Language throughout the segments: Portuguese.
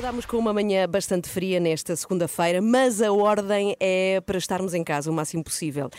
Acordámos com uma manhã bastante fria nesta segunda-feira, mas a ordem é para estarmos em casa o máximo possível.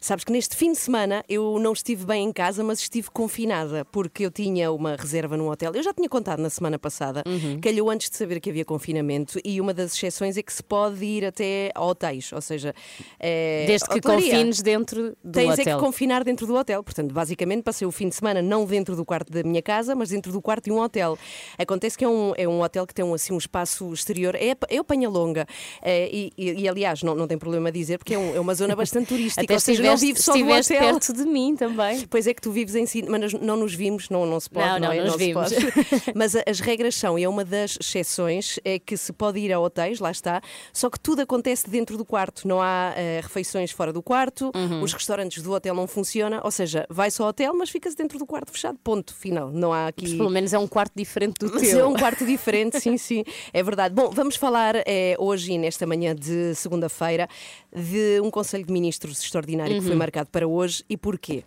Sabes que neste fim de semana eu não estive bem em casa, mas estive confinada, porque eu tinha uma reserva num hotel. Eu já tinha contado na semana passada, calhou antes de saber que havia confinamento, e uma das exceções é que se pode ir até a hotéis, ou seja, é, Desde que hotelaria. confines dentro do Tens é hotel. que confinar dentro do hotel. Portanto, basicamente passei o fim de semana não dentro do quarto da minha casa, mas dentro do quarto de um hotel. Acontece que é um, é um hotel que tem assim, um espaço exterior, é, é o Panha Longa. Eh, e, e- e, aliás, não, não tem problema a dizer, porque é, um- é uma zona bastante turística. Até ou seja, não vive só do hotel. perto de mim também. Pois é que tu vives em si, mas não nos vimos, não, não se pode. Não, não, é? nos se vimos. Mas as regras são, e é uma das exceções, é que se pode ir a hotéis, lá está, só que tudo acontece dentro do quarto. Não há eh, refeições fora do quarto, Uhum. os restaurantes do hotel não funcionam, ou seja, vai-se ao hotel, mas fica-se dentro do quarto fechado, ponto, final. Não há aqui. Mas pelo menos é um quarto diferente do Mas teu. é um quarto diferente, sim, sim, é verdade. Bom, vamos falar eh, hoje e nesta manhã de segunda-feira de um Conselho de Ministros extraordinário Uhum. que foi marcado para hoje e porquê?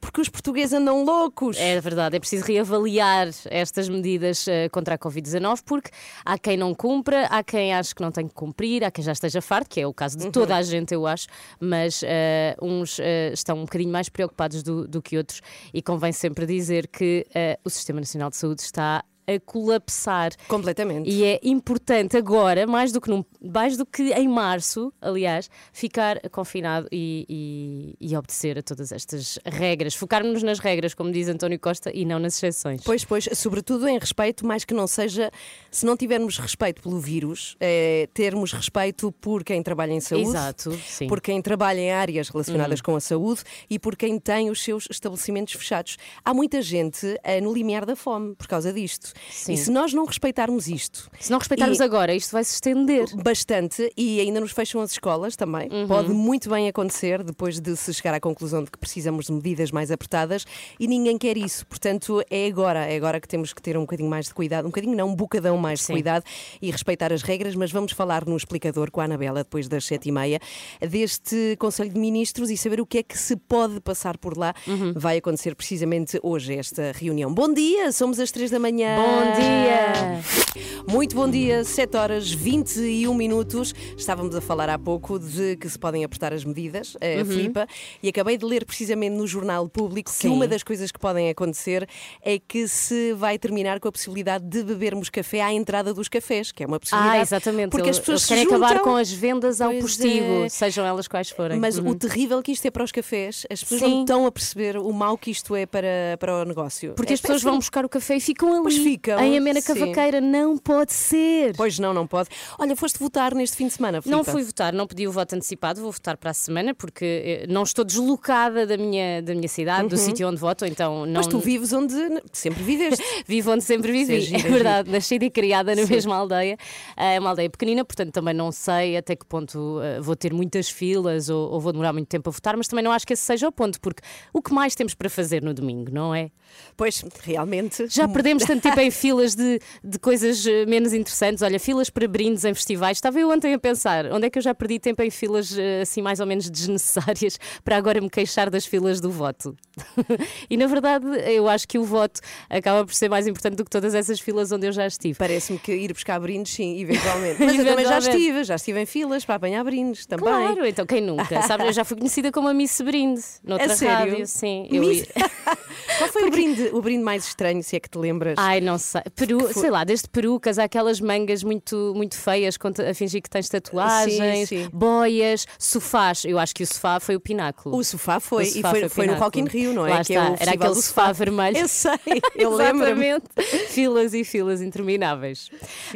Porque os portugueses andam loucos. É verdade, é preciso reavaliar estas medidas eh, contra a Covid-19 porque há quem não cumpra, há quem ache que não tem que cumprir, há quem já esteja farto, que é o caso de Uhum. toda a gente, eu acho, mas eh, uns eh, estão um bocadinho mais preocupados do, do que outros e convém sempre dizer que eh, o Sistema Nacional de Saúde está a colapsar. Completamente. E é importante agora, mais do que, num- mais do que em março, aliás, ficar confinado e, e- e obedecer a todas estas regras. Focarmos nas regras, como diz António Costa, e não nas exceções. Pois, pois, sobretudo em respeito, mais que não seja, se não tivermos respeito pelo vírus, é, termos respeito por quem trabalha em saúde, Exato, sim. Hum. por quem trabalha em áreas relacionadas com a saúde e por quem tem os seus estabelecimentos fechados. Há muita gente eh, no limiar da fome por causa disto. Sim. E se nós não respeitarmos isto, Se não respeitarmos E- agora, isto vai se estender. Bastante, e ainda nos fecham as escolas também. Uhum. Pode muito bem acontecer depois de se chegar à conclusão de que precisamos de medidas mais apertadas e ninguém quer isso. Portanto, é agora, é agora que temos que ter um bocadinho mais de cuidado, um bocadinho não, um bocadão mais de Sim. cuidado e respeitar as regras, mas vamos falar no explicador com a Anabela depois das sete e meia deste Conselho de Ministros e saber o que é que se pode passar por lá. Uhum. Vai acontecer precisamente hoje esta reunião. Bom dia, somos às três da manhã. Bom dia! Muito bom dia, 7 horas 21 minutos. Estávamos a falar há pouco de que se podem apertar as medidas, a Filipa, e acabei de ler precisamente no Jornal Público que Uhum. Sim. uma das coisas que podem acontecer é que se vai terminar com a possibilidade de bebermos café à entrada dos cafés, que é uma possibilidade. Ah, exatamente. Porque as pessoas eles querem acabar com as vendas ao Pois postigo, é. sejam elas quais forem. Mas Uhum. o terrível que isto é para os cafés, as pessoas Sim. não estão a perceber o mal que isto é para, para o negócio. Porque É as pessoas vão buscar o café e ficam ali. Ficam, Em amena sim. cavaqueira. Não pode ser. Pois não, não pode. Olha, foste votar neste fim de semana, Não Filipa? fui votar, não pedi o voto antecipado, vou votar para a semana porque eh, não estou deslocada da minha, da minha cidade, do sítio onde voto, então não. Mas tu vives onde sempre viveste. Vivo onde sempre vivi, Isso é é é verdade, nascida e criada na mesma aldeia. É uma aldeia pequenina, portanto também não sei até que ponto ah, vou ter muitas filas ou, ou vou demorar muito tempo a votar, mas também não acho que esse seja o ponto, porque o que mais temos para fazer no domingo, não é? Pois, realmente. Já perdemos tanto tempo em filas de, de coisas eh, menos interessantes. Olha, filas para brindes em festivais. Estava eu ontem a pensar, onde é que eu já perdi tempo em filas eh, assim mais ou menos desnecessárias para agora me queixar das filas do voto? e na verdade, eu acho que o voto acaba por ser mais importante do que todas essas filas onde eu já estive. Parece-me que ir buscar brindes, sim, eventualmente. Mas eu também já estive, já estive em filas para apanhar brindes também. Claro, então quem nunca? Sabe, eu já fui conhecida como a Miss Brinde, noutra A sério? rádio. Sim, eu Miss- Qual foi o, brinde, o brinde mais estranho, se é que te lembras? Ai, não sei. Peru, foi- sei lá, desde perucas, há aquelas mangas muito, muito feias a fingir que tens tatuagens, Sim, sim. boias, sofás. Eu acho que o sofá foi o pináculo. O sofá foi, O e sofá foi, foi o foi no. Rock in Rio, não é? Lá que está, é era aquele do sofá vermelho. Eu sei, eu. Exatamente. Filas e filas intermináveis.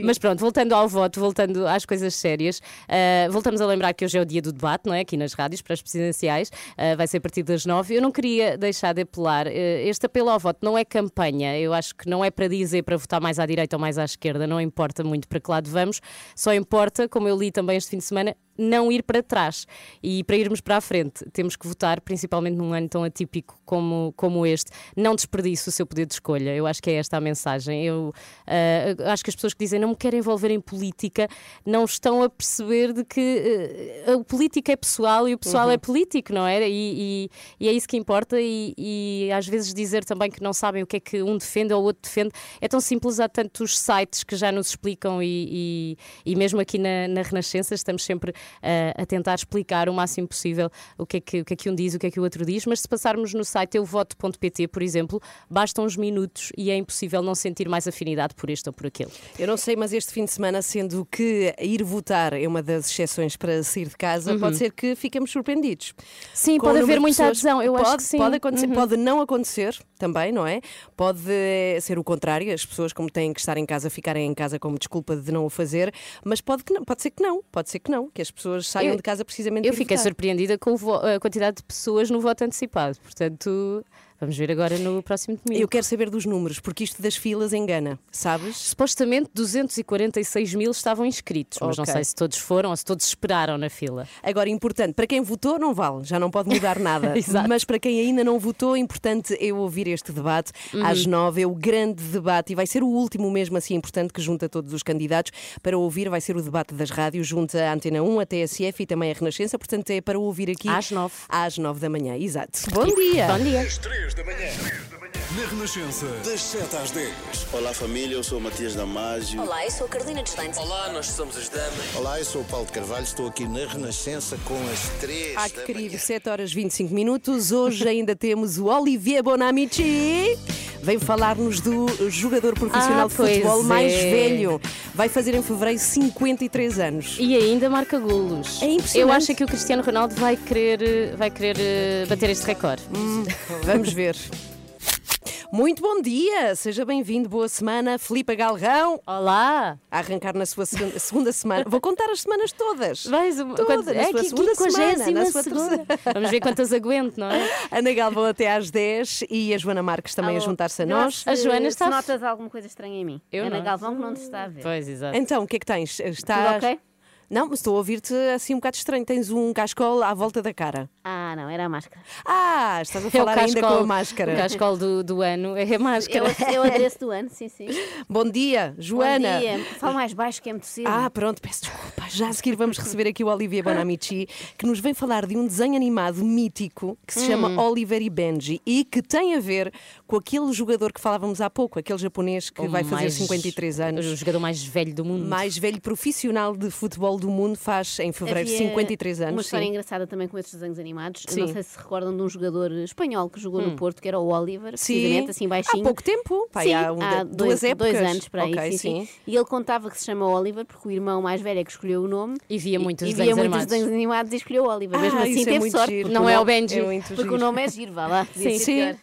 Mas pronto, voltando ao voto, voltando às coisas sérias, ah, voltamos a lembrar que hoje é o dia do debate, não é? Aqui nas rádios, para as presidenciais, ah, vai ser a partir das nove. Eu não queria deixar de apelar. ah, este apelo ao voto não é campanha, eu acho que não é para dizer para votar mais à direita ou mais à esquerda, não importa muito para que lado vamos, só importa, como eu li também este fim de semana, não ir para trás. E para irmos para a frente, temos que votar, principalmente num ano tão atípico como, como este. Não desperdice o seu poder de escolha. Eu acho que é esta a mensagem. Eu uh, acho que as pessoas que dizem não me querem envolver em política não estão a perceber de que uh, a política é pessoal e o pessoal Uhum. é político, não é? E, e- e é isso que importa. E, e às vezes dizer também que não sabem o que é que um defende ou o outro defende é tão simples. Há tantos sites que já nos explicam e, e, e mesmo aqui na, na Renascença estamos sempre uh, a tentar explicar o máximo possível o que, é que, o que é que um diz, o que é que o outro diz. Mas se passarmos no site euvoto.pt, por exemplo, bastam uns minutos e é impossível não sentir mais afinidade por este ou por aquele. Eu não sei, mas este fim de semana, sendo que ir votar é uma das exceções para sair de casa, pode ser que fiquemos surpreendidos. Uhum. Sim, Com pode haver muita adesão. Eu pode, acho que sim. Pode, acontecer, Uhum. pode não acontecer também, não é? Pode eh, ser o contrário, as pessoas, como têm que estar em casa, ficarem em casa como desculpa de não o fazer, mas pode, que não, pode ser que não, pode ser que não, que as pessoas saiam Eu- de casa precisamente Eu fiquei votar. surpreendida com a quantidade de pessoas no voto antecipado. Portanto, vamos ver agora no próximo domingo. Eu quero saber dos números, porque isto das filas engana, sabes? Supostamente 246 mil estavam inscritos, mas não Ok. sei se todos foram ou se todos esperaram na fila. Agora, importante, para quem votou, não vale, já não pode mudar nada. Exato. Mas para quem ainda não votou, é importante eu ouvir este debate. Uhum. Às nove é o grande debate e vai ser o último mesmo assim importante que junta todos os candidatos. Para ouvir, vai ser o debate das rádios, junta a Antena 1, a TSF e também a Renascença. Portanto, é para ouvir aqui Às nove. às nove da manhã. Exato. Bom dia! Bom dia. 3 da manhã. Na Renascença, das 7 às 10. Olá família, eu sou o Matias Damasio. Olá, eu sou a Carolina Deslandes. Olá, nós somos as damas. Olá, eu sou o Paulo de Carvalho, estou aqui na Renascença com as três Ah, que da querido, manhã. 7 horas 25 minutos. Hoje ainda temos o Olivier Bonamici. Vem falar-nos do jogador profissional Ah, de futebol é. mais velho. Vai fazer em fevereiro 53 anos. E ainda marca golos. É impressionante. Eu acho que o Cristiano Ronaldo vai querer, vai querer eh, bater este recorde. Vamos ver. Muito bom dia, seja bem-vindo, boa semana, Filipe Galrão, Olá! a arrancar na sua segunda, segunda semana. Vou contar as semanas todas. Vais uma, Toda, quanto- na é sua que segunda semana, na sua segunda. Vamos ver quantas aguento, não é? Ana Galvão até às 10 e a Joana Marques também a Alô, juntar-se a nós. A Joana está- Se notas alguma coisa estranha em mim. Eu Ana não. Galvão que não te está a ver. Pois, exato. Então, o que é que tens? Estás... Tudo ok? Não, mas estou a ouvir-te assim um bocado estranho. Tens um cascol à volta da cara. Ah, não, era a máscara. Ah, estás a É o falar ainda com a máscara. O cascol do, do ano é a máscara. eu adereço do ano, sim, sim. Bom dia, Joana. Bom dia. Fala mais baixo que é muito cedo. Ah, pronto, peço desculpa. Já a seguir vamos receber aqui o Olivier Bonamici, que nos vem falar de um desenho animado mítico que se chama Oliver e Benji e que tem a ver com aquele jogador que falávamos há pouco, aquele japonês que O vai fazer mais- 53 O anos. jogador mais velho do mundo. Mais velho profissional de futebol do mundo faz em fevereiro Havia 53 anos. Uma história sim. engraçada também com estes desenhos animados. Sim. Não sei se se recordam de um jogador espanhol que jogou no Porto, que era o Oliver, Sim. precisamente, assim baixinho. Há pouco tempo, pá, Sim, há, um- há duas dois, épocas. dois anos para aí, Ok, sim, sim. E ele contava que se chama Oliver porque o irmão mais velho é que escolheu o nome. E via muitos e, e desenhos via muitos animados. desenhos animados e escolheu Oliver. Mesmo Ah, assim isso é teve muito sorte. giro. Não é o Benji. É Porque giro. o nome é giro, vá lá. Sim,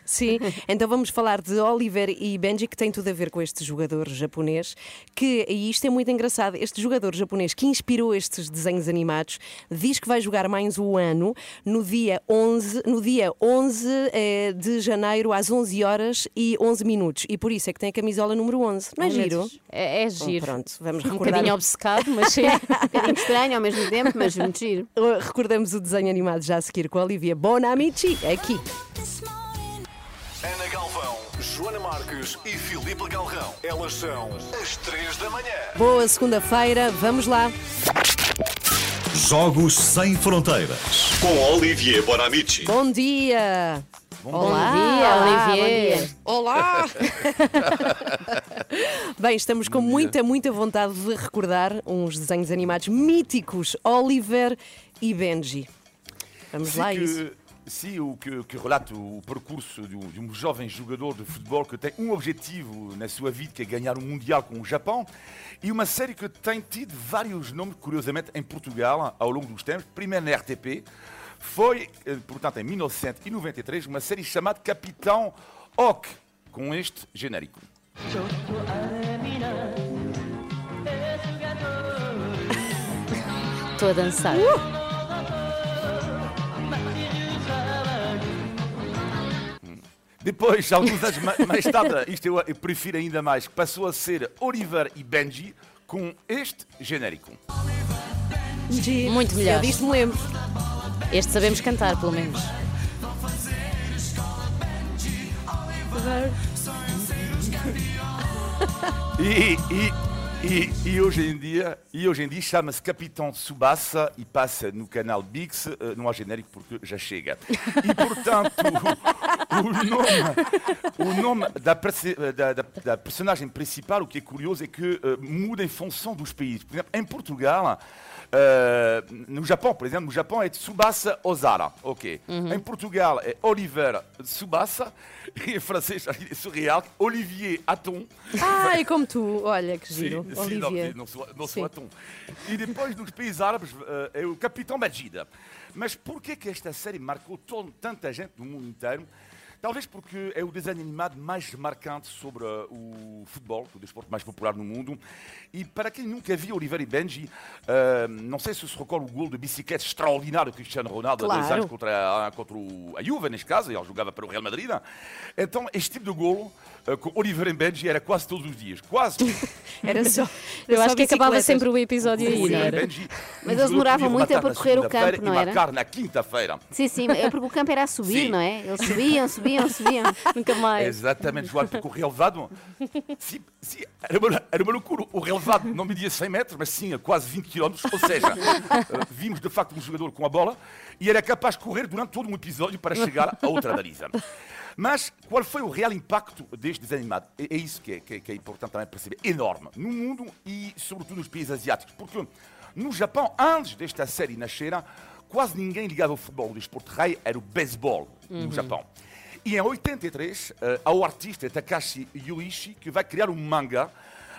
sim. Então vamos falar de Oliver e Benji, que tem tudo a ver com este jogador japonês, que, e isto é muito engraçado, este jogador japonês que inspirou estes desenhos animados, diz que vai jogar mais um ano no dia 11, no dia 11 eh, de janeiro às 11 horas e 11 minutos. E por isso é que tem a camisola número 11. Não é giro? É, é Bom, giro. pronto, vamos Um recordar. bocadinho obcecado, mas sim. Um bocadinho estranho ao mesmo tempo, mas muito giro. Recordamos o desenho animado já a seguir com a Olivia Bonamici, aqui. E Filipe Galrão. Elas são as 3 da manhã. Boa segunda-feira, vamos lá. Jogos Sem Fronteiras. Com Olivier Bonamici. Bom dia! Olá! dia, Olivier. Olá! Bem, estamos com muita, muita vontade de recordar uns desenhos animados míticos, Oliver e Benji. Vamos lá, a isso. Que, sim, o que, que relata o percurso de um, de um jovem jogador de futebol que tem um objetivo na sua vida, que é ganhar um Mundial com o Japão, e uma série que tem tido vários nomes, curiosamente, em Portugal, ao longo dos tempos, primeiro na RTP, foi, eh, portanto, em 1993, uma série chamada Capitão Ock, com este genérico. Estou a dançar. Depois depois, alguns anos ma- mais tarde, isto eu, eu prefiro ainda mais, passou a ser Oliver e Benji com este genérico. Muito melhor. Eu disto me lembro. Este sabemos cantar, pelo menos. E, e, e, e hoje em dia, e hoje em dia chama-se Capitão Subassa e passa no canal Bix, eh, não há genérico porque já chega. E portanto, o, o nome, o nome da, perce- da- da- da personagem principal, o que é curioso é que eh, muda em função dos países. Por exemplo, em Portugal, eh, no Japão, por exemplo, no Japão é Tsubasa Ozara, ok. Em Portugal é Oliver Tsubasa, e em francês é surreal, Olivier Aton. Ai, como tu. Olha que giro. Sim, sim, não, sou, não sou atum. E depois, nos países árabes, eh, é o Capitão Majida. Mas por que esta série marcou tanta gente no mundo inteiro? Talvez porque é o desenho animado mais marcante sobre eh, o futebol, o desporto mais popular no mundo. E para quem nunca viu Oliver e Benji, eh, não sei se se recorda o gol de bicicleta extraordinário do Cristiano Ronaldo há dois Claro. anos contra, a- contra o, a Juve, neste caso, ele jogava para o Real Madrid. Então, este tipo de golo eh, com Oliver e Benji era quase todos os dias. Quase Era só. Eu era acho só que acabava sempre o episódio aí, e? Benji, Mas eles demoravam muito a percorrer o campo, não e era? marcar na quinta-feira. Sim, sim, é porque o campo era a subir, Sim. não é? Eles subiam, subiam, subiam. Nunca mais. Exatamente, João, porque o relevado sim, sim, era, uma, era uma loucura. O relevado não media 100 metros, mas sim a quase 20 km. Ou seja, eh, vimos de facto um jogador com a bola e era capaz de correr durante todo um episódio para chegar a outra baliza. Mas qual foi o real impacto deste desenho animado? É, é isso que é, que é- que é importante também perceber. Enorme. No mundo e sobretudo nos países asiáticos. Porque no Japão, antes desta série nascer, quase ninguém ligava ao futebol. O desporto rei era o beisebol no Japão. E em 83, eh, há o artista Takashi Yuichi que vai criar um manga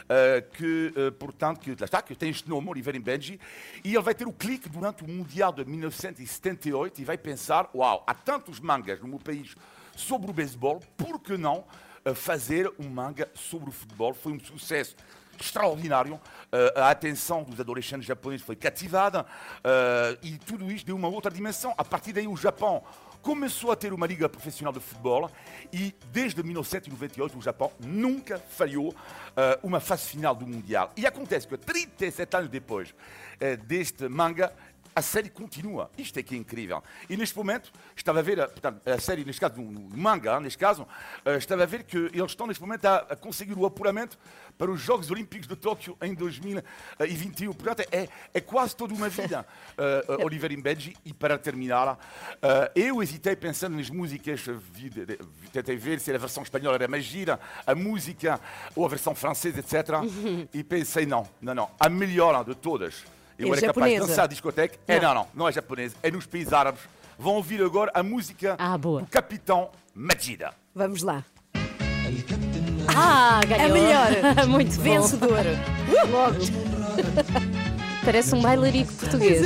eh, que, eh, portanto, que, lá está, que tem este nome, Oliver Benji, e ele vai ter o clique durante o Mundial de 1978 e vai pensar, uau, há tantos mangas no meu país sobre o beisebol, por que não eh, fazer um manga sobre o futebol? Foi um sucesso extraordinário. Eh, a atenção dos adolescentes japoneses foi cativada eh, e tudo isto deu uma outra dimensão. A partir daí, o Japão começou a ter uma liga profissional de futebol e desde 1998 o Japão nunca falhou eh, uma fase final do Mundial. E acontece que 37 anos depois deste manga, a série continua. Isto é que é incrível. E neste momento, estava a ver, eh, portanto, a série, neste caso, no manga, neste caso, eh, estava a ver que eles estão neste momento a, conseguir o apuramento para os Jogos Olímpicos de Tóquio em 2021. Portanto, é, é quase toda uma vida, eh, Oliver e Benji. E para terminar, eh, eu hesitei pensando nas músicas, vi tentei ver se a versão espanhola era mais gira, a música ou a versão francesa, etc. e pensei, não, não, não. A melhor de todas. Eu É era capaz de japonesa. dançar a discoteca. É, Não. não, não, não é japonês, é nos países árabes. Vão ouvir agora a música Ah, boa. do Capitão Majida. Vamos lá. Ah, A ganhou. melhor. Muito bom. Vencedor. Logo. Parece um bailarico português.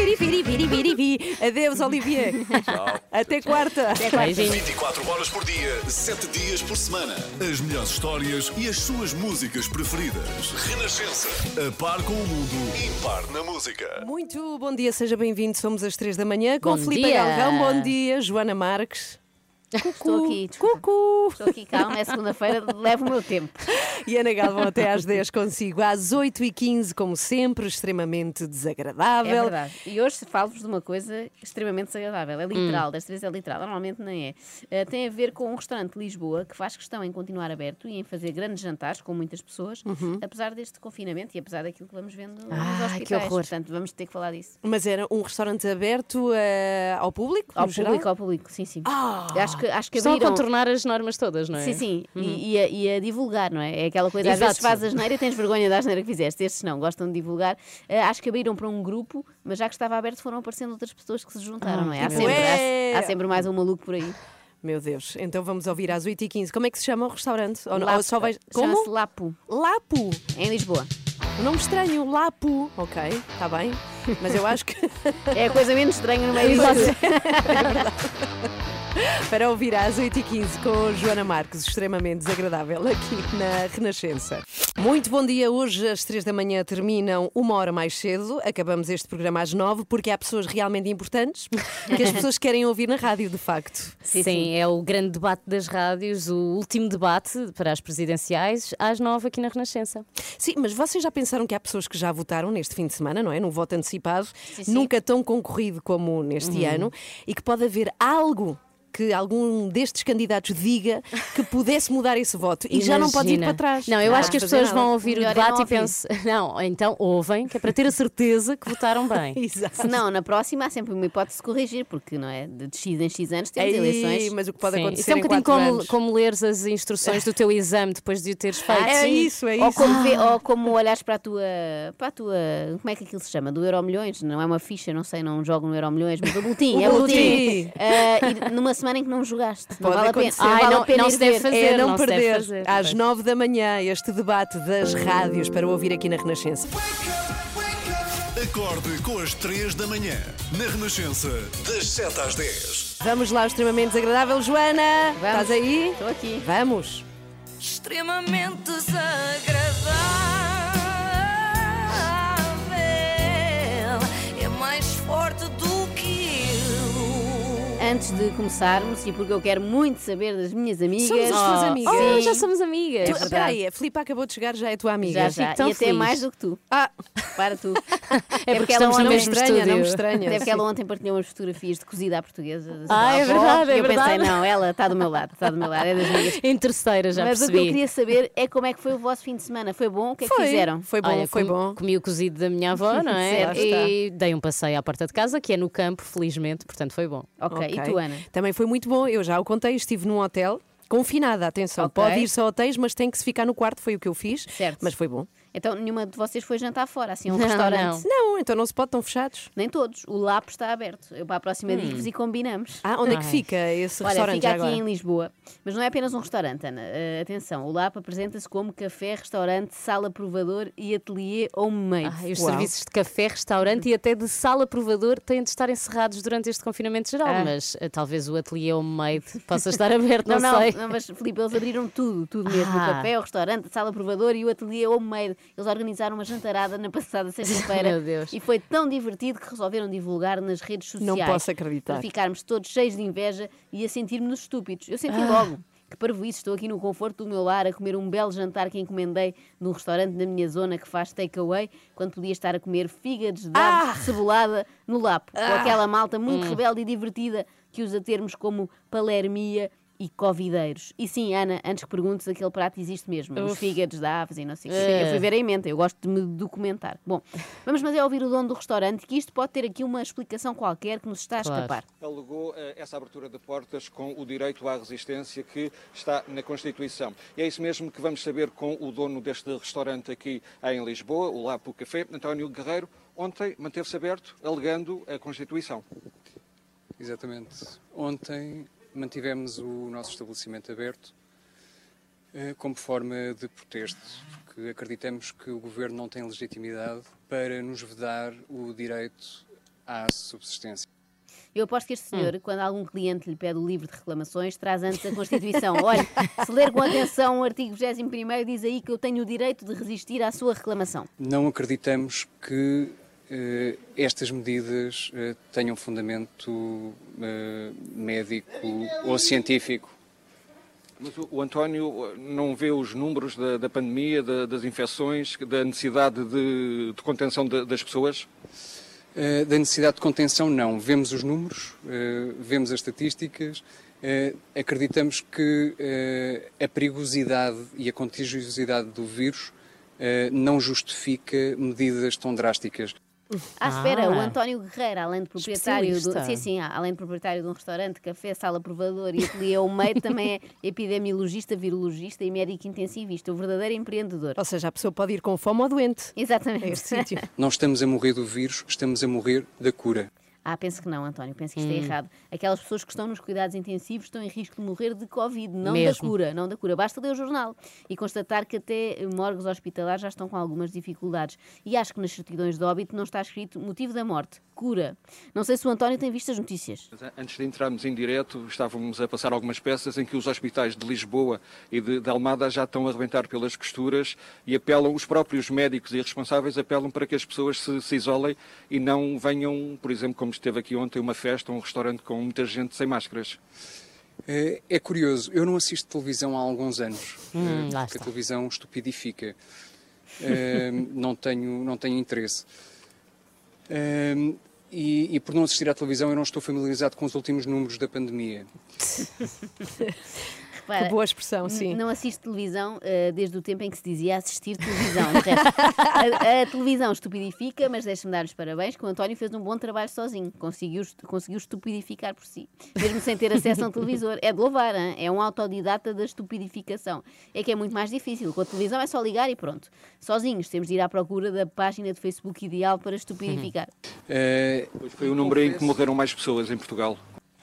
Firi, firi, firi, firi, firi. Adeus, Olivier. Tchau. Até quarta. Beijinho. 24 horas por dia, 7 dias por semana. As melhores histórias e as suas músicas preferidas. Renascença. A par com o mundo, impar na música. Muito bom dia, seja bem-vindo. Somos às três da manhã com Bom Filipe dia. Galvão. Bom dia, Joana Marques. Estou aqui, desculpa. Cucu. Estou aqui calma, é segunda-feira, levo o meu tempo. E Ana Galvão até às 10 consigo, às 8h15, como sempre, extremamente É desagradável. verdade. E hoje falo-vos de uma coisa extremamente desagradável. É literal, desta vez é literal, normalmente nem é. Eh, tem a ver com um restaurante de Lisboa que faz questão em continuar aberto e em fazer grandes jantares com muitas pessoas, apesar deste confinamento e apesar daquilo que vamos vendo nos Ai, hospitais. que horror. Portanto, vamos ter que falar disso. Mas era um restaurante aberto eh, ao público? Ao no geral? público, ao público, sim, sim. Acho que, acho que Estão a contornar as normas todas, não é? Sim, sim, e, e a, e a divulgar, não é? É aquela coisa, às Exato. vezes fazes asneira e tens vergonha da asneira que fizeste. Estes não, gostam de divulgar. Eh, acho que abriram para um grupo, mas já que estava aberto foram aparecendo outras pessoas que se juntaram, Ah, não é? Há sempre, há, há sempre mais um maluco por aí. Meu Deus, então vamos ouvir às 8h15. Como é que se chama o restaurante? Ou, Lapo- ou só vais... Chama-se Como? Lapo, Lapo. em Lisboa. Um nome estranho, Lapo. Ok, está bem. Mas eu acho que É a coisa menos estranha no meio disso. para ouvir às 8h15 com Joana Marques, extremamente desagradável aqui na Renascença. Muito bom dia. Hoje, às três da manhã, terminam uma hora mais cedo. Acabamos este programa às nove, porque há pessoas realmente importantes que as pessoas querem ouvir na rádio, de facto. Sim, é o grande debate das rádios, o último debate para as presidenciais, às nove aqui na Renascença. Sim, mas vocês já pensaram que há pessoas que já votaram neste fim de semana, não é? No voto antecipado, nunca tão concorrido como neste ano, e que pode haver algo. Que algum destes candidatos diga que pudesse mudar esse voto e já não pode ir Imagina. para trás. Não, eu Não acho que as pessoas nada. vão ouvir o Melhor é debate não e pensam, não, então ouvem, que é para ter a certeza que votaram bem. Exato. Se não, na próxima há sempre uma hipótese de corrigir, porque não é? De X em X anos temos Ei, eleições. mas o que pode Sim. acontecer Isso é um bocadinho como, anos. como leres as instruções do teu exame depois de o teres feito. é Sim. isso, é Ou isso. como, vê- ou como olhares para a tua. para a tua. como é que aquilo se chama? Do Euromilhões? Não é uma ficha, não sei, não jogo no Euromilhões, mas o boletim, O é o boletim. boletim. Ah, e numa semana em que não jogaste. Não Pode vale a pena, acontecer. não Ai, vale não- a pena não ir se deve fazer. É não, não perder fazer. às nove da manhã este debate das rádios para ouvir aqui na Renascença. Acorde com as 3 da manhã. Na Renascença, das 7 às 10. Vamos lá, extremamente desagradável, Joana. Vamos. Estás aí? Estou aqui. Vamos. extremamente desagradável. Antes de começarmos, e porque eu quero muito saber das minhas amigas. Somos as tuas Oh, amigas. oh, Sim. já somos amigas. Tu, verdade. espera aí, a Filipe acabou de chegar, já é tua amiga. Já, já. tão E até feliz. mais do que tu. Ah, Para tu. É porque ela mesmo estranha, não me estranha. Deve que sim. ela ontem partilhou umas fotografias de cozida à portuguesa. Ah, é verdade, é eu verdade. pensei, não, ela está do meu lado, está do meu lado, é das minhas. Em terceira, já Mas o que eu percebi. queria saber é como é que foi o vosso fim de semana. Foi bom? O que é que Foi, fizeram? foi bom, Olha, foi comi, bom. comi o cozido da minha avó, não é? Certo. e dei um passeio à porta de casa, que é no campo, felizmente, portanto foi bom. Ok, e tu, Ana? Também foi muito bom. Eu já o contei, estive num hotel. Confinada, atenção. Ok. Pode ir-se a hotéis, mas tem que se ficar no quarto, foi o que eu fiz. Certo. Mas foi bom. Então, nenhuma de vocês foi jantar fora, assim, a um Não, restaurante? Não, então não se pode, estão fechados. Nem todos. O LAP está aberto. Eu para a próxima digo-vos e combinamos. Ah, onde é que fica esse Olha, restaurante fica aqui agora? em Lisboa. Mas não é apenas um restaurante, Ana. Uh, atenção, o LAP apresenta-se como café, restaurante, sala provador e ateliê homemade. Ah, e os Uau. serviços de café, restaurante e até de sala provador têm de estar encerrados durante este confinamento geral, Ah. mas eh, talvez o ateliê homemade possa estar aberto, não, Não, não, sei. não, mas Filipe, eles abriram tudo, tudo mesmo. O Ah. café, o restaurante, a sala provador e o ateliê homemade. Eles organizaram uma jantarada na passada sexta-feira. Meu Deus. E foi tão divertido que resolveram divulgar nas redes sociais. Não posso acreditar. Para ficarmos todos cheios de inveja e a sentir-nos estúpidos. Eu senti logo. Que parvoíce, estou aqui no conforto do meu lar a comer um belo jantar que encomendei num restaurante da minha zona que faz takeaway, quando podia estar a comer fígados de de cebolada no lapo, com aquela malta muito rebelde e divertida que usa termos como palermia e covideiros. E sim, Ana, antes que perguntes, aquele prato existe mesmo. Os fígados de aves e não sei o quê. Eu fui ver a emenda, eu gosto de me documentar. Bom, vamos mas é ouvir o dono do restaurante, que isto pode ter aqui uma explicação qualquer que nos está a Claro. escapar. alegou eh, essa abertura de portas com o direito à resistência que está na Constituição. E é isso mesmo que vamos saber com o dono deste restaurante aqui em Lisboa, o Lapo Café, António Guerreiro. Ontem manteve-se aberto, alegando a Constituição. Exatamente. Ontem mantivemos o nosso estabelecimento aberto eh, como forma de protesto, porque acreditamos que o governo não tem legitimidade para nos vedar o direito à subsistência. Eu aposto que este senhor, quando algum cliente lhe pede o livro de reclamações, traz antes a Constituição. Olha, se ler com atenção o artigo 21 diz aí que eu tenho o direito de resistir à sua reclamação. Não acreditamos que estas medidas eh, tenham fundamento eh, médico ou científico. Mas o, António eh, não vê os números da, da pandemia, da- das infecções, da necessidade de, de contenção de- das pessoas? Eh, da necessidade de contenção, não. Vemos os números, eh, vemos as estatísticas, eh, acreditamos que eh, a perigosidade e a contagiosidade do vírus eh, não justifica medidas tão drásticas. À espera, Ah. o António Guerreiro, além de proprietário do, sim, sim, além de proprietário de um restaurante, café, sala provador e ateliê ao meio, também é epidemiologista, virologista e médico intensivista, o verdadeiro empreendedor. Ou seja, a pessoa pode ir com fome ou doente. Exatamente. a este sítio. Não estamos a morrer do vírus, estamos a morrer da cura. Ah, penso que não, António, penso que isto é Hum. errado. Aquelas pessoas que estão nos cuidados intensivos estão em risco de morrer de Covid, não Mesmo. da cura, não da cura. Basta ler o jornal e constatar que até morgues hospitalares já estão com algumas dificuldades. E acho que nas certidões de óbito não está escrito motivo da morte, cura. Não sei se o António tem visto as notícias. Mas, Antes de entrarmos em direto, estávamos a passar algumas peças em que os hospitais de Lisboa e de, de Almada já estão a arrebentar pelas costuras e apelam, os próprios médicos e responsáveis apelam para que as pessoas se, se isolem e não venham, por exemplo, como esteve aqui ontem, uma festa, um restaurante com muita gente sem máscaras. É, é curioso, eu não assisto televisão há alguns anos, Hum, eh, porque a televisão estupidifica. Eh, não, tenho, não tenho interesse. Eh, e, e por não assistir à televisão, eu não estou familiarizado com os últimos números da pandemia. Repara, Que boa expressão, sim. Não assisto televisão eh, desde o tempo em que se dizia assistir televisão. Resto, a, a televisão estupidifica, mas deixa-me dar os parabéns que o António fez um bom trabalho sozinho. Conseguiu, conseguiu estupidificar por si, mesmo sem ter acesso a um televisor. É de louvar, hein? é um autodidata da estupidificação. É que é muito mais difícil. Com a televisão é só ligar e pronto. Sozinhos temos de ir à procura da página de Facebook ideal para estupidificar. Eh, Pois foi o número em que morreram mais pessoas em Portugal.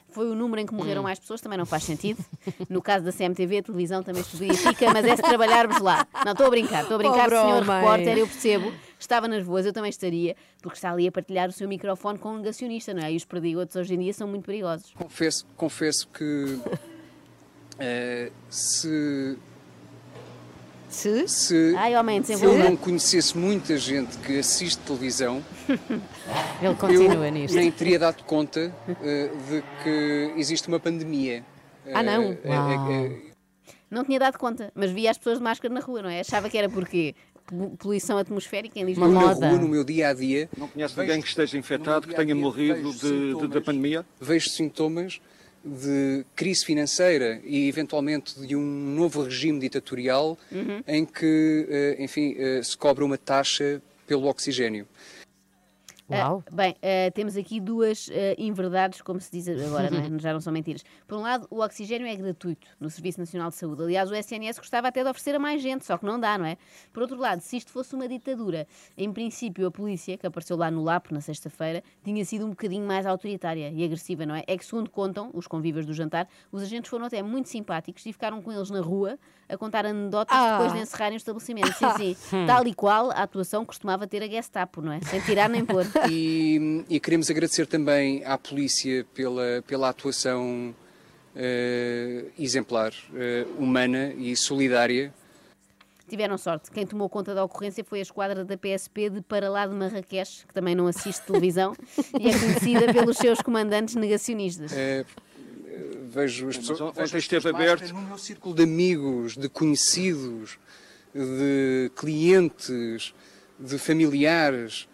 Foi o número em que Hum. morreram mais pessoas, também não faz sentido. No caso da CMTV, a televisão também estupidifica, mas é se trabalharmos lá. Não, estou a brincar, estou a brincar, Pobre senhor homem. repórter, eu percebo. Estava nas ruas, eu também estaria, porque está ali a partilhar o seu microfone com um negacionista, não é? E os perdigotos hoje em dia são muito perigosos. confesso, confesso que eh, se, Se? se, Ai, homem, se eu não conhecesse muita gente que assiste televisão, Ele continua eu nisto. nem teria dado conta eh, de que existe uma pandemia. Ah, não? Uau. eh, Não tinha dado conta, mas via as pessoas de máscara na rua, não é? Achava que era porque poluição atmosférica em Lisboa. na moda. rua, no meu dia a dia, Não conhece Vejo- ninguém que esteja infectado, que tenha morrido de- de- da pandemia? vejo sintomas de crise financeira e eventualmente de um novo regime ditatorial Uhum. em que, eh, enfim, eh, se cobra uma taxa pelo oxigênio. Uau. Ah, bem, ah, temos aqui duas ah, inverdades, como se diz agora, não é? já não são mentiras. Por um lado, o oxigênio é gratuito no Serviço Nacional de Saúde. Aliás, o SNS gostava até de oferecer a mais gente, só que não dá, não é? Por outro lado, se isto fosse uma ditadura, em princípio a polícia, que apareceu lá no Lapo na sexta-feira, tinha sido um bocadinho mais autoritária e agressiva, não é? É que, segundo contam os convivas do jantar, os agentes foram até muito simpáticos e ficaram com eles na rua a contar anedotas Ah. depois de encerrarem o estabelecimento. Sim, sim. Tal e qual a atuação costumava ter a Gestapo, não é? Sem tirar nem pôr. E, e queremos agradecer também à polícia pela, pela atuação eh, exemplar, eh, humana e solidária. Tiveram sorte. Quem tomou conta da ocorrência foi a esquadra da PSP de para lá de Marrakech, que também não assiste televisão e é conhecida pelos seus comandantes negacionistas. Eh, vejo as pessoas, ontem esteve aberto. No meu círculo de amigos, de conhecidos, de clientes, de familiares,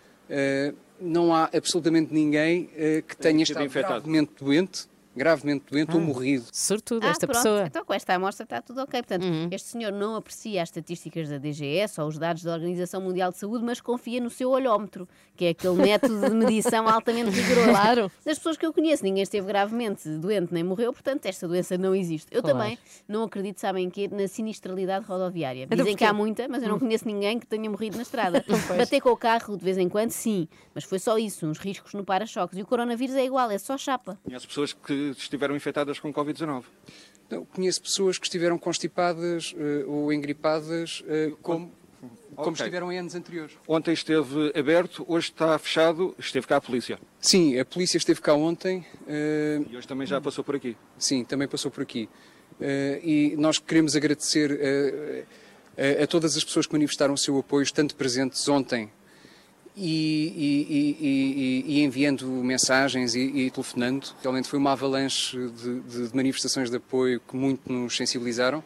não há absolutamente ninguém eh, que tenha estado infectado. gravemente doente, gravemente doente ou morrido. Sortudo Ah, esta pronto. pessoa. Então, com esta amostra está tudo ok. Portanto, Uhum. este senhor não aprecia as estatísticas da DGS ou os dados da Organização Mundial de Saúde, mas confia no seu olhómetro, que é aquele método de medição altamente rigoroso. Claro. Das pessoas que eu conheço, ninguém esteve gravemente doente nem morreu, portanto, esta doença não existe. Eu Claro. também não acredito, sabem em quê? Na sinistralidade rodoviária. Então Dizem que porquê? há muita, mas eu não conheço ninguém que tenha morrido na estrada. Bater com o carro de vez em quando, sim, mas foi só isso, uns riscos no para-choques. E o coronavírus é igual, é só chapa. Conhece pessoas que estiveram infectadas com Covid-19. Não, conheço pessoas que estiveram constipadas eh, ou engripadas eh, como, como estiveram em anos anteriores. Ontem esteve aberto, hoje está fechado, esteve cá a polícia. Sim, a polícia esteve cá ontem. eh, E hoje também já passou por aqui. Sim, também passou por aqui. Eh, e nós queremos agradecer a, a todas as pessoas que manifestaram o seu apoio, estando presentes ontem e, e- e- enviando mensagens e, telefonando. Realmente foi uma avalanche de- de manifestações de apoio que muito nos sensibilizaram.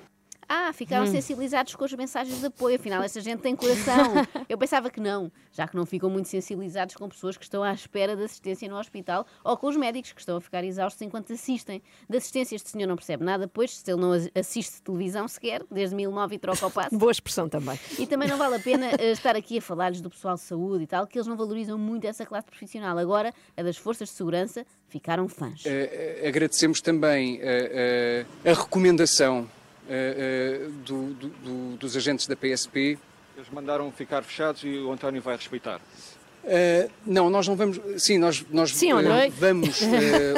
Ah, ficaram Hum. sensibilizados com as mensagens de apoio. Afinal, esta gente tem coração. Eu pensava que não, já que não ficam muito sensibilizados com pessoas que estão à espera de assistência no hospital ou com os médicos que estão a ficar exaustos enquanto assistem. De assistência, este senhor não percebe nada, pois se ele não as- assiste televisão sequer, desde 2009 e troca o passo. Boa expressão também. E também não vale a pena eh, estar aqui a falar-lhes do pessoal de saúde e tal, que eles não valorizam muito essa classe profissional. Agora, a das forças de segurança ficaram fãs. Eh, agradecemos também eh, eh, a recomendação eh, do- do- do- dos agentes da PSP Eles mandaram ficar fechados e o António vai respeitar. Uh, não, nós não vamos. Sim, nós, nós Sim uh, vamos uh,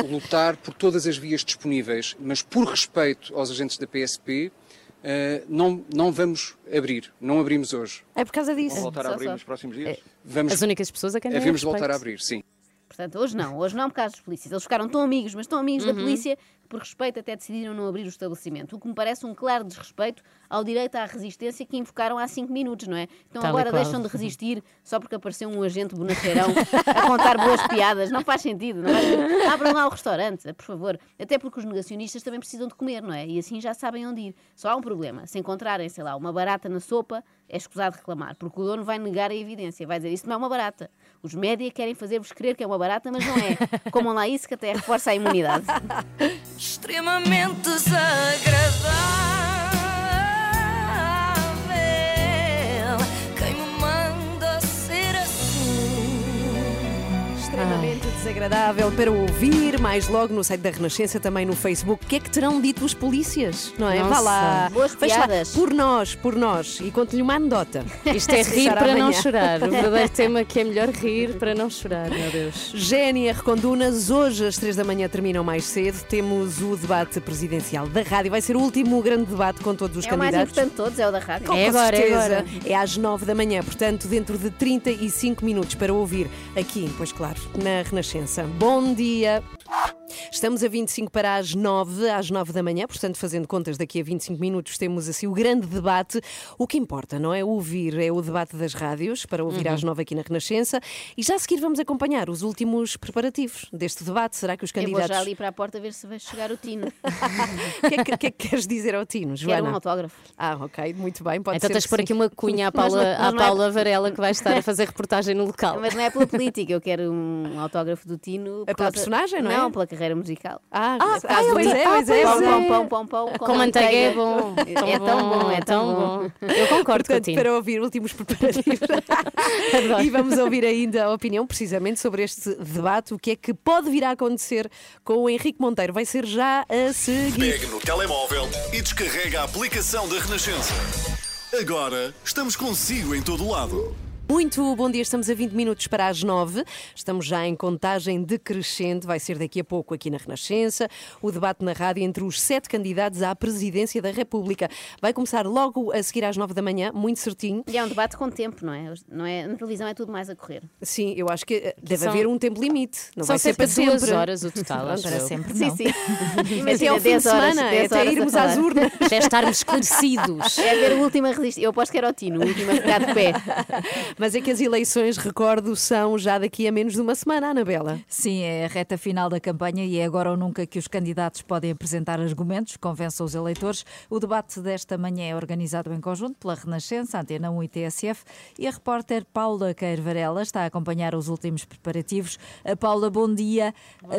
lutar por todas as vias disponíveis, mas por respeito aos agentes da PSP, uh, não, não vamos abrir. Não abrimos hoje. É por causa disso. Vão voltar a abrir só. nos próximos dias? Vamos, As únicas pessoas a quem havemos voltar a abrir, sim. Portanto, hoje não, hoje não por causa dos polícias. Eles ficaram tão amigos, mas tão amigos da Uhum. polícia que, por respeito, até decidiram não abrir o estabelecimento. O que me parece um claro desrespeito ao direito à resistência que invocaram há cinco minutos, não é? Então Tal agora deixam de resistir só porque apareceu um agente bonacheirão a contar boas piadas. Não faz sentido, não é? Abram lá o restaurante, por favor. Até porque os negacionistas também precisam de comer, não é? E assim já sabem onde ir. Só há um problema. Se encontrarem, sei lá, uma barata na sopa, é escusado reclamar, porque o dono vai negar a evidência. Vai dizer, isso não é uma barata. Os média querem fazer-vos crer que é uma barata, mas não é. Comam lá isso que até reforça a imunidade. Extremamente desagradável. Desagradável para ouvir, mais logo no site da Renascença, também no Facebook. O que é que terão dito os polícias? Não é? Vá Nossa. lá. Boas Veja lá. piadas. Por nós, por nós. E conto-lhe uma anedota. Isto é rir para não amanhã. chorar. O verdadeiro tema que é melhor rir para não chorar, meu Deus. GNR Condunas, hoje às 3 da manhã terminam mais cedo. Temos o debate presidencial da rádio. Vai ser o último grande debate com todos os É o mais candidatos. importante de todos, é o da rádio. Com É agora, é certeza. agora. É às 9 da manhã, portanto, dentro de 35 minutos para ouvir aqui, pois claro, na Renascença. Bom dia! Estamos a 25 para as 9, às 9 da manhã, portanto, fazendo contas, daqui a 25 minutos temos assim o grande debate. O que importa, não é ouvir, é o debate das rádios, para ouvir Uhum. às 9 aqui na Renascença. E já a seguir vamos acompanhar os últimos preparativos deste debate. Será que os Eu vou candidatos. já ali para a porta ver se vai chegar o Tino. O que, é que, que é que queres dizer ao Tino, Quero um Joana? autógrafo. Ah, ok, muito bem. Pode então ser tens que de pôr sim. aqui uma cunha à Mas Paula, não- mas à é- Paula Varela que vai estar a fazer reportagem no local. Mas não é pela política, eu quero um autógrafo do Tino. por É pela causa- personagem, não é? Não, pela carreira musical. Ah, Ah, ah, ah, pois é, pois é. Pão, é. pão, pão, pão, pão, Com manteiga é bom. É tão bom, é tão bom. Eu concordo com Portanto, Tino. para ouvir últimos preparativos. e vamos ouvir ainda a opinião, precisamente, sobre este debate. O que é que pode vir a acontecer com o Henrique Monteiro? Vai ser já a seguir. Pegue no telemóvel e descarrega a aplicação da Renascença. Agora estamos consigo em todo lado. Muito bom dia, estamos a 20 minutos para as 9. Estamos já em contagem decrescente, vai ser daqui a pouco aqui na Renascença. O debate na rádio entre os sete candidatos à presidência da República. Vai começar logo a seguir às 9 da manhã, muito certinho. E é um debate com tempo, não é? não é? Na televisão é tudo mais a correr. Sim, eu acho que eh, deve São- haver um tempo limite. Não São vai ser para de duas sempre. horas o total, para sempre. Sim, não. sim. Até Imagina ao fim de 10 horas, semana, 10 até horas irmos às urnas. Já estarmos esclarecidos. É ver a última resistência. Eu aposto que era o Tino, o último a ficar de pé. Mas é que as eleições, recordo, são já daqui a menos de uma semana, Anabela. Sim, é a reta final da campanha e é agora ou nunca que os candidatos podem apresentar argumentos, convençam os eleitores. O debate desta manhã é organizado em conjunto pela Renascença, Antena 1 e TSF e a repórter Paula Queiro Varela está a acompanhar os últimos preparativos. A Paula, bom dia.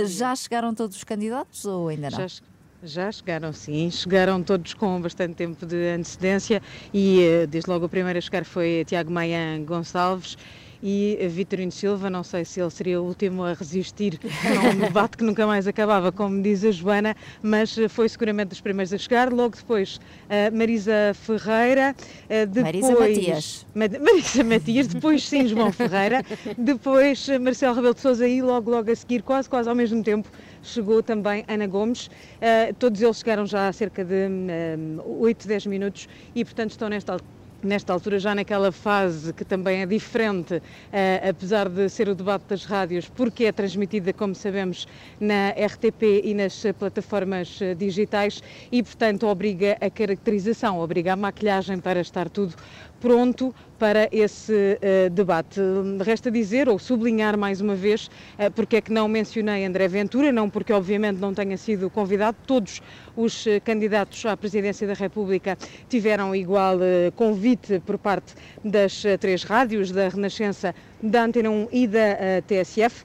Já chegaram todos os candidatos ou ainda não? Já, já chegaram, sim. Chegaram todos com bastante tempo de antecedência e eh, desde logo o primeiro a chegar foi Tiago Maia Gonçalves e Vitorino Silva. Não sei se ele seria o último a resistir a um debate que nunca mais acabava, como diz a Joana, mas eh, foi seguramente dos primeiros a chegar. Logo depois eh, Marisa Ferreira, eh, depois Marisa Matias. Ma- Marisa Matias, depois sim João Ferreira, depois Marcelo Rebelo de Sousa e logo logo a seguir, quase quase ao mesmo tempo, chegou também Ana Gomes. Eh, todos eles chegaram já há cerca de hum, 8, 10 minutos e portanto estão nesta al- Nesta altura, já naquela fase que também é diferente, eh, apesar de ser o debate das rádios, porque é transmitida, como sabemos, na RTP e nas eh, plataformas eh, digitais e, portanto, obriga a caracterização, obriga a maquilhagem para estar tudo pronto para esse eh, debate. Resta dizer ou sublinhar mais uma vez eh, porque é que não mencionei André Ventura, não porque obviamente não tenha sido convidado, todos os eh, candidatos à presidência da República tiveram igual convite por parte das três rádios, da Renascença, da Antena 1 e da TSF.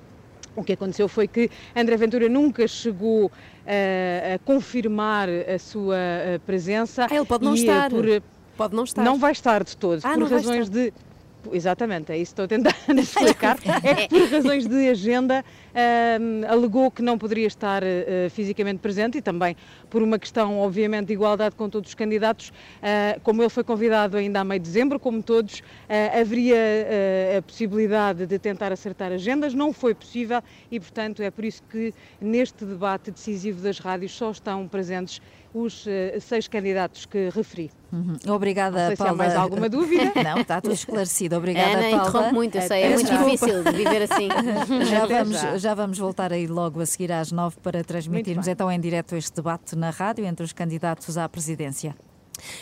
O que aconteceu foi que André Ventura nunca chegou a confirmar a sua presença. Ah, ele pode não estar. por, Pode não estar. não vai estar de todo, Ah, por razões de. Exatamente, é isso que estou a tentar explicar. É que por razões de agenda alegou que não poderia estar eh, fisicamente presente e também por uma questão, obviamente, de igualdade com todos os candidatos. ah, como ele foi convidado ainda a meio de dezembro, como todos, ah, haveria ah, a possibilidade de tentar acertar agendas. Não foi possível e, portanto, é por isso que neste debate decisivo das rádios só estão presentes os seis candidatos que referi. Uhum. Obrigada, Não sei se há Paula. mais alguma dúvida. Não, está tudo esclarecido. Obrigada, Ana, Paula. interrompe muito, eu sei, é muito Desculpa. difícil de viver assim. já, Até vamos, já. Já vamos voltar aí logo a seguir às nove para transmitirmos então em direto este debate na rádio entre os candidatos à presidência.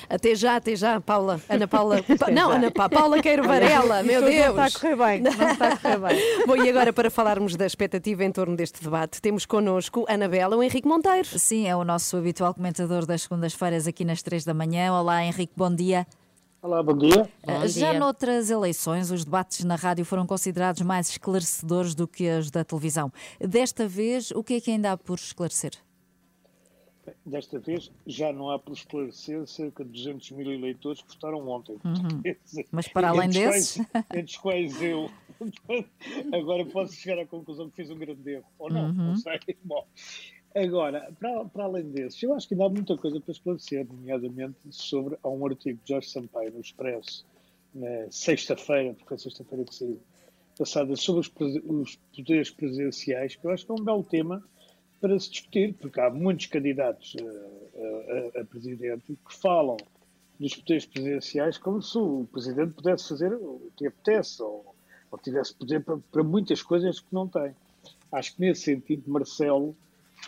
Até já, até já, Paula. Ana Paula. Pa- não, já. Ana Pa- Paula Queiro Varela, meu Deus. Não está a correr bem. Não está a correr bem. Bom, e agora para falarmos da expectativa em torno deste debate, temos connosco Anabela, o Henrique Monteiro. Sim, é o nosso habitual comentador das segundas-feiras aqui nas três da manhã. Olá, Henrique, bom dia. Olá, bom dia. Uh, Já noutras eleições, os debates na rádio foram considerados mais esclarecedores do que os da televisão. Desta vez, o que é que ainda há por esclarecer? Desta vez já não há por esclarecer cerca de 200 mil eleitores que votaram ontem. Uhum. Mas para além entre desses? quais- Entre os quais eu agora posso chegar à conclusão que fiz um grande erro. Ou não, Uhum. não sei. Bom, agora, para, para além desses, eu acho que ainda há muita coisa para esclarecer, nomeadamente sobre há um artigo de Jorge Sampaio no Expresso, na sexta-feira, porque é sexta-feira que saiu, passada sobre os, os poderes presidenciais, que eu acho que é um belo tema para se discutir, porque há muitos candidatos eh, a, a- a presidente que falam dos poderes presidenciais como se o presidente pudesse fazer o que apetece ou, ou tivesse poder para, para muitas coisas que não tem. Acho que nesse sentido, Marcelo,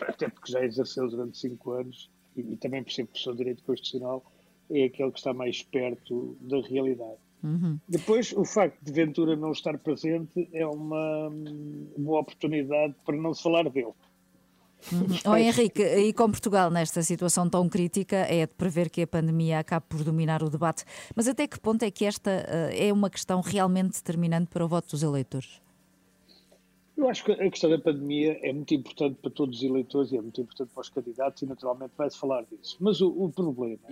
até porque já exerceu durante cinco anos e, e também por ser professor de Direito Constitucional, é aquele que está mais perto da realidade. Uhum. Depois, o facto de Ventura não estar presente é uma hum, boa oportunidade para não se falar dele. Oh, Henrique, e com Portugal nesta situação tão crítica, é de prever que a pandemia acabe por dominar o debate. Mas até que ponto é que esta eh, é uma questão realmente determinante para o voto dos eleitores? Eu acho que a questão da pandemia é muito importante para todos os eleitores e é muito importante para os candidatos e naturalmente vai-se falar disso. Mas o, o problema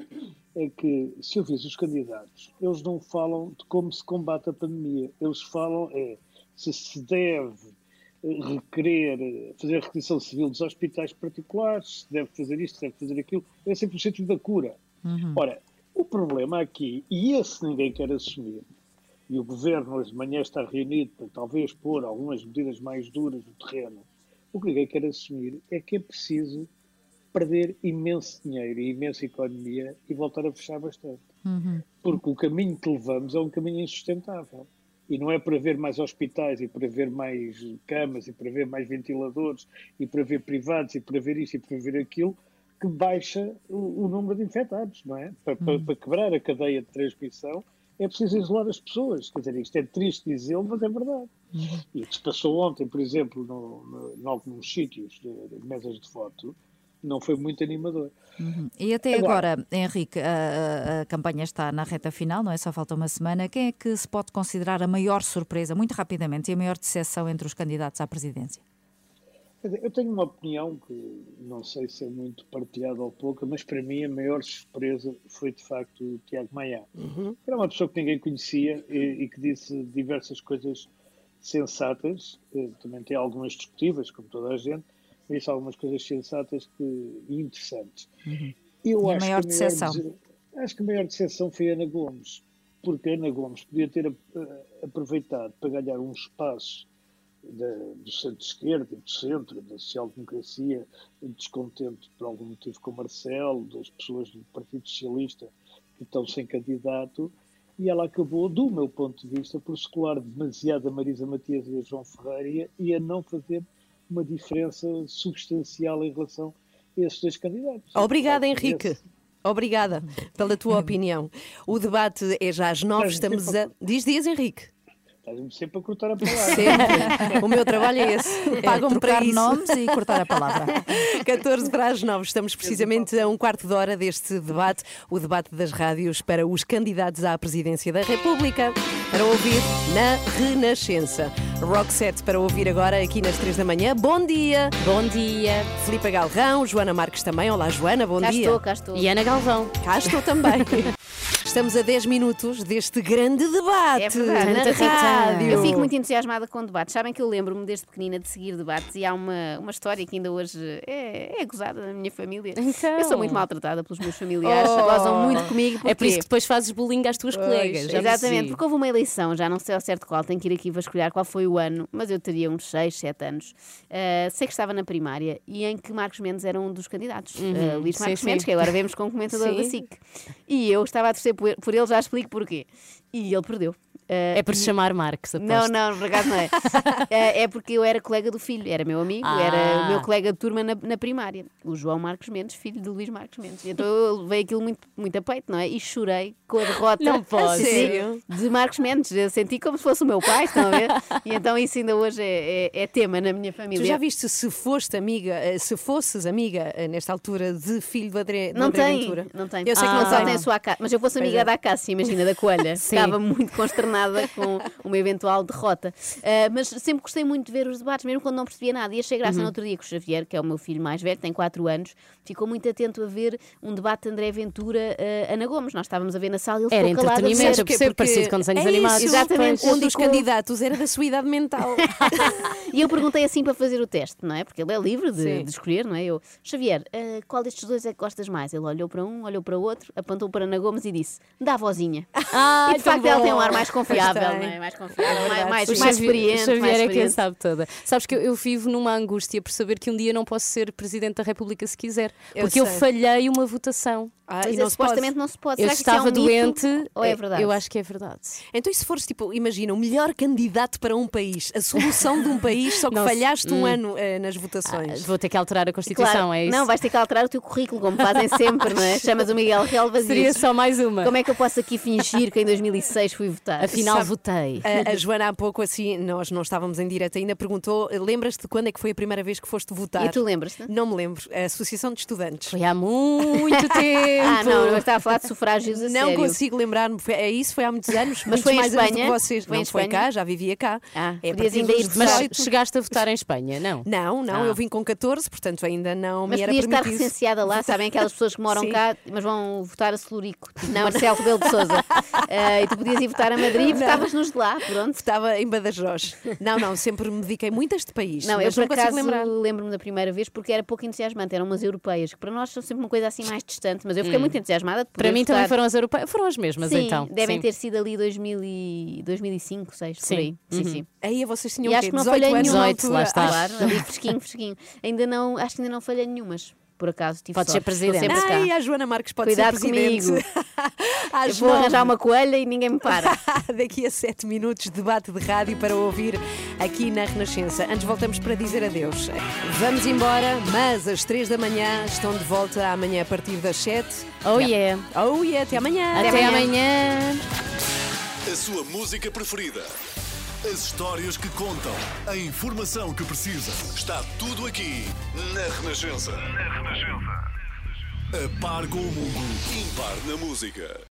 é que, se eu fiz os candidatos, eles não falam de como se combate a pandemia. Eles falam é se se deve eh, requerer eh, fazer a requisição civil dos hospitais particulares, se deve fazer isto, se deve fazer aquilo. É sempre o sentido da cura. Ora, o problema aqui, e esse ninguém quer assumir, e o governo hoje de manhã está reunido para talvez pôr algumas medidas mais duras no terreno, o que ninguém quer assumir é que é preciso perder imenso dinheiro e imensa economia e voltar a fechar bastante. Porque o caminho que levamos é um caminho insustentável. E não é para haver mais hospitais e para haver mais camas e para haver mais ventiladores e para haver privados e para haver isto e para haver aquilo que baixa o, o número de infectados, não é? Para, para- para quebrar a cadeia de transmissão é preciso isolar as pessoas. Quer dizer, isto é triste dizê-lo, mas é verdade. E o que se passou ontem, por exemplo, no, no, em alguns sítios de, de mesas de foto, não foi muito animador. Uhum. E até agora, Henrique, a, a- a campanha está na reta final, não é? Só falta uma semana. Quem é que se pode considerar a maior surpresa, muito rapidamente, e a maior decepção entre os candidatos à presidência? Eu tenho uma opinião que não sei se é muito partilhada ou pouca, mas para mim a maior surpresa foi de facto o Tiago Maia. Era uma pessoa que ninguém conhecia e, e que disse diversas coisas sensatas, eh, também tem algumas discutíveis, como toda a gente, mas disse algumas coisas sensatas que, e interessantes. Eu E a acho maior que decepção? dese- Acho que a maior decepção foi Ana Gomes, porque Ana Gomes podia ter aproveitado para ganhar um espaço do centro-esquerda do centro, da social-democracia, descontente por algum motivo com o Marcelo, das pessoas do Partido Socialista que estão sem candidato, e ela acabou, do meu ponto de vista, por se colar demasiado a Marisa Matias e a João Ferreira e a não fazer uma diferença substancial em relação a esses dois candidatos. Obrigada, Esse- Henrique. Obrigada pela tua opinião. O debate é já às nove, estamos a. Diz, diz, Henrique. Estás-me sempre a cortar a palavra. Sempre. O meu trabalho é esse. Pagam-me para trocar isso. nomes e cortar a palavra. 14 para as 9. Estamos precisamente a um quarto de hora deste debate, o debate das rádios para os candidatos à presidência da República, para ouvir na Renascença. Rock set para ouvir agora aqui nas 3 da manhã. Bom dia! Bom dia! Filipe Galrão, Joana Marques também. Olá, Joana, bom Cá dia. estou, cá estou. E Ana Galvão. Cá estou também. estamos a 10 minutos deste grande debate É verdade. na rádio. Eu fico muito entusiasmada com debates. Sabem que eu lembro-me desde pequenina de seguir debates e há uma, uma história que ainda hoje é, é gozada na minha família. Então. Eu sou muito maltratada pelos meus familiares, Oh. gozam muito comigo. É por isso que depois fazes bullying às tuas Pois, colegas. já Exatamente, porque houve uma eleição, já não sei ao certo qual, tenho que ir aqui vasculhar qual foi o ano, mas eu teria uns 6, 7 anos. Uh, sei que estava na primária e em que Marcos Mendes era um dos candidatos. Uhum, Uh, Luís sim, Marcos sim. Mendes, que agora vemos como comentador Sim. da SIC. E eu estava a torcer por por ele, já explico porquê. E ele perdeu. É por se chamar Marcos, Não, aposto. não, por acaso não é. é. é porque eu era colega do filho, era meu amigo, Ah. era o meu colega de turma na, na primária, o João Marcos Mendes, filho do Luís Marcos Mendes. Então eu levei aquilo muito, muito a peito, não é? E chorei com a derrota Não posso. Sério? de Marcos Mendes. Eu senti como se fosse o meu pai, estão a ver? E então isso ainda hoje é, é- é tema na minha família. Tu já viste se foste amiga, eh, se fosses amiga eh, nesta altura de filho do André, do Não André tem, Ventura? não tem. Eu sei que Ah, não só tem. tem a sua. Mas eu fosse amiga é. da Acácia, imagina, da coelha. Sim. Estava muito consternada com uma eventual derrota. Ah, mas sempre gostei muito de ver os debates, mesmo quando não percebia nada. E achei graça Uhum. no outro dia que o Xavier, que é o meu filho mais velho, tem 4 anos, ficou muito atento a ver um debate de André Ventura, ah, Ana Gomes. Nós estávamos a ver na sala e ele Era ficou calado. a ver. entretenimento, Porque- porque parecido com desenhos é isso, animados. Exatamente. Um dos candidatos era da sua idade mental. E eu perguntei assim para fazer o teste, não é? Porque ele é livre de, de escolher, não é? Eu, Xavier, ah, qual destes dois é que gostas mais? Ele olhou para um, olhou para o outro, apontou para Ana Gomes e disse: dá a vozinha. Ah, e de facto tão ela tem um bom. ar mais confiável, não é? Mais confiável, mais, mais, O mais experiente. o Xavier mais é quem sabe toda. Sabes que eu, eu vivo numa angústia por saber que um dia não posso ser Presidente da República se quiser. Eu Porque eu falhei uma votação. Ah, e é, não se pode. supostamente não se pode. Eu Será que isso é estava um mito doente. Ou é verdade? Eu acho que é verdade. Então, e se fores, tipo, imagina, o melhor candidato para um país, a solução de um país, só que se- falhaste um Hum. ano eh, nas votações. Vou ter que alterar a Constituição, Claro, é isso? Não, vais ter que alterar o teu currículo, como fazem sempre, não é? Chamas o Miguel Relvas e Seria só mais uma. Como é que eu posso aqui fingir que em 2006 fui votar? Afinal, Sabe- votei. A, a Joana, há pouco, assim, nós não estávamos em direto ainda, perguntou: lembras-te de quando é que foi a primeira vez que foste votar? E tu lembras-te? Não me lembro. A Associação de Estudantes. Foi há muito tempo. Ah, não, eu estava a falar de sufrágios a Não sério. consigo lembrar-me. É isso, foi há muitos anos. Mas foi mais anos do Espanha? que vocês. Foi não foi Espanha? cá, já vivia cá. Ah, é podias ainda ir Mas 18. chegaste a votar em Espanha, não? Não, não, Ah. eu vim com 14, portanto ainda não Mas me era podias estar permitido. recenseada lá, sabem aquelas pessoas que moram Sim. cá, mas vão votar a Celurico, tipo Marcelo Rebelo de Souza. e tu podias ir votar a Madrid e Não. votavas nos de lá, pronto. Estava em Badajoz. Não, não, sempre me dediquei muito a este país. Não, eu por não acaso lembrar. lembro-me da primeira vez porque era pouco entusiasmante, eram umas europeias, que para nós são sempre uma coisa assim mais distante, mas eu fiquei Hum. muito entusiasmada. Para mim também votar. foram as europeias. Foram as mesmas, sim, então. devem Sim. ter sido ali 2000 e 2005, 2006, por Sim. aí. Sim, Uhum. sim. Aí vocês tinham E o acho que não 18 falhei nenhuma. 18, lá está. Claro, ali fresquinho, fresquinho. Ainda não, acho que ainda não falhei nenhumas. Por acaso, tive Pode ser presidente. sempre cá. Ai, a Joana Marques pode Cuidado ser presidente. comigo. Às vou arranjar uma coelha e ninguém me para. Daqui a sete minutos, debate de rádio para ouvir aqui na Renascença. Antes voltamos para dizer adeus. Vamos embora, mas às três da manhã estão de volta amanhã a partir das sete. Oh yeah. Oh yeah, até amanhã. Até amanhã. A sua música preferida. As histórias que contam. A informação que precisa. Está tudo aqui na Renascença. Na Renascença. A par com o mundo. Impar na música.